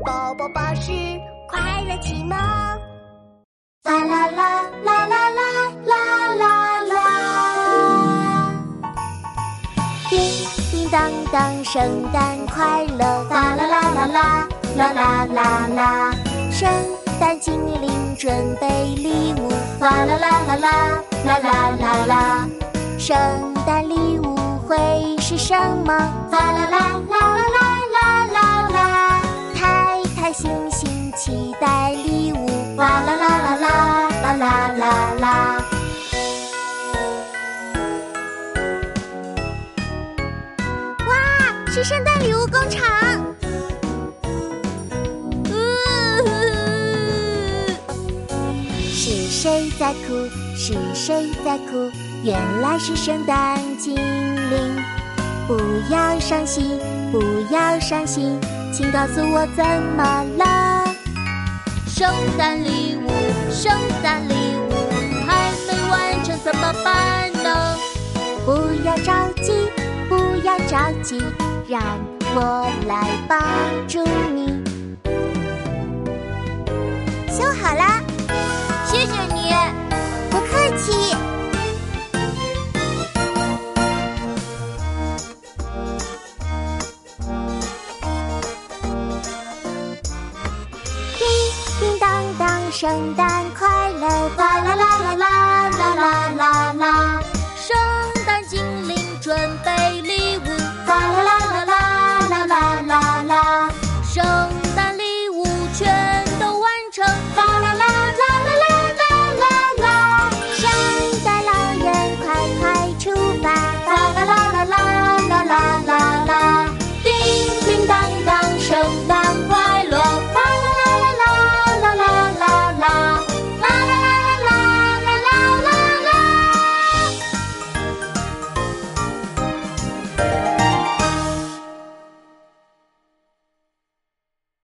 宝宝巴士快乐启蒙。啦啦啦啦啦啦啦啦啦！叮叮当当，圣诞快乐！啦啦啦啦啦啦啦啦啦！圣诞精灵准备礼物！啦啦啦啦啦啦啦啦啦！圣诞礼物会是什么？啦啦是圣诞礼物工厂！是谁在哭？是谁在哭？原来是圣诞精灵。不要伤心，不要伤心，请告诉我怎么了？圣诞礼物，圣诞礼物还没完成，怎么办呢？不要着急，不要着急，让我来帮助你。修好了，谢谢你，不客气。叮叮当当，圣诞快乐！啦啦啦啦啦啦啦啦啦！